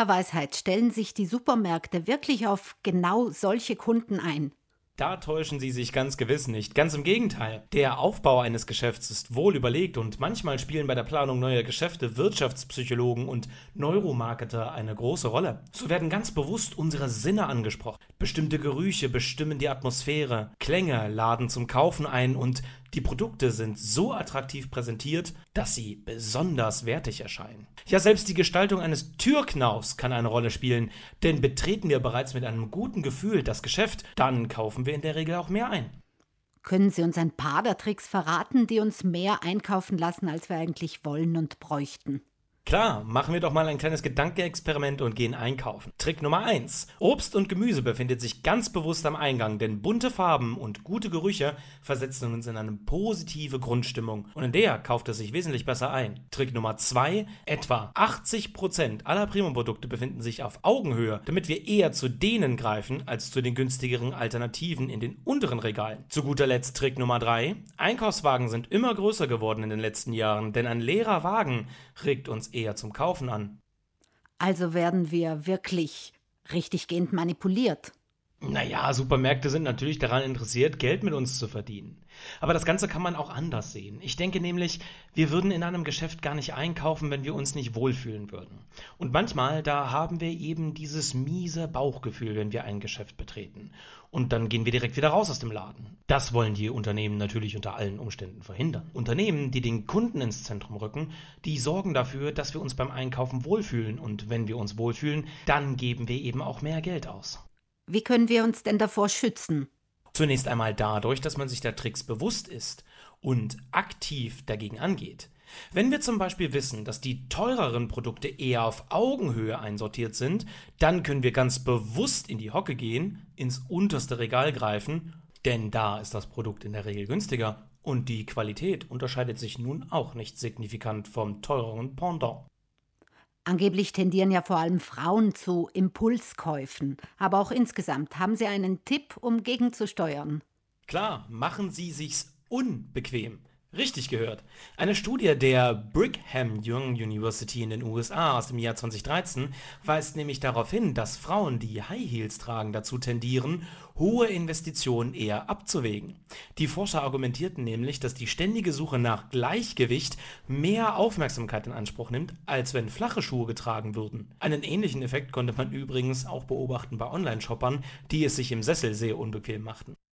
Herr Weisheit, stellen sich die Supermärkte wirklich auf genau solche Kunden ein? Da täuschen Sie sich ganz gewiss nicht. Ganz im Gegenteil. Der Aufbau eines Geschäfts ist wohl überlegt und manchmal spielen bei der Planung neuer Geschäfte Wirtschaftspsychologen und Neuromarketer eine große Rolle. So werden ganz bewusst unsere Sinne angesprochen. Bestimmte Gerüche bestimmen die Atmosphäre, Klänge laden zum Kaufen ein und die Produkte sind so attraktiv präsentiert, dass sie besonders wertig erscheinen. Ja, selbst die Gestaltung eines Türknaufs kann eine Rolle spielen, denn betreten wir bereits mit einem guten Gefühl das Geschäft, dann kaufen wir in der Regel auch mehr ein. Können Sie uns ein paar der Tricks verraten, die uns mehr einkaufen lassen, als wir eigentlich wollen und bräuchten? Klar, machen wir doch mal ein kleines Gedankenexperiment und gehen einkaufen. Trick Nummer 1. Obst und Gemüse befindet sich ganz bewusst am Eingang, denn bunte Farben und gute Gerüche versetzen uns in eine positive Grundstimmung und in der kauft es sich wesentlich besser ein. Trick Nummer 2. Etwa 80% aller Premium-Produkte befinden sich auf Augenhöhe, damit wir eher zu denen greifen, als zu den günstigeren Alternativen in den unteren Regalen. Zu guter Letzt Trick Nummer 3. Einkaufswagen sind immer größer geworden in den letzten Jahren, denn ein leerer Wagen regt uns zum Kaufen an. Also werden wir wirklich richtiggehend manipuliert. Naja, Supermärkte sind natürlich daran interessiert, Geld mit uns zu verdienen. Aber das Ganze kann man auch anders sehen. Ich denke nämlich, wir würden in einem Geschäft gar nicht einkaufen, wenn wir uns nicht wohlfühlen würden. Und manchmal, da haben wir eben dieses miese Bauchgefühl, wenn wir ein Geschäft betreten. Und dann gehen wir direkt wieder raus aus dem Laden. Das wollen die Unternehmen natürlich unter allen Umständen verhindern. Unternehmen, die den Kunden ins Zentrum rücken, die sorgen dafür, dass wir uns beim Einkaufen wohlfühlen. Und wenn wir uns wohlfühlen, dann geben wir eben auch mehr Geld aus. Wie können wir uns denn davor schützen? Zunächst einmal dadurch, dass man sich der Tricks bewusst ist und aktiv dagegen angeht. Wenn wir zum Beispiel wissen, dass die teureren Produkte eher auf Augenhöhe einsortiert sind, dann können wir ganz bewusst in die Hocke gehen, ins unterste Regal greifen, denn da ist das Produkt in der Regel günstiger und die Qualität unterscheidet sich nun auch nicht signifikant vom teureren Pendant. Angeblich tendieren ja vor allem Frauen zu Impulskäufen. Aber auch insgesamt haben Sie einen Tipp, um gegenzusteuern? Klar, machen Sie sich's unbequem. Richtig gehört. Eine Studie der Brigham Young University in den USA aus dem Jahr 2013 weist nämlich darauf hin, dass Frauen, die High Heels tragen, dazu tendieren, hohe Investitionen eher abzuwägen. Die Forscher argumentierten nämlich, dass die ständige Suche nach Gleichgewicht mehr Aufmerksamkeit in Anspruch nimmt, als wenn flache Schuhe getragen würden. Einen ähnlichen Effekt konnte man übrigens auch beobachten bei Online-Shoppern, die es sich im Sessel sehr unbequem machten.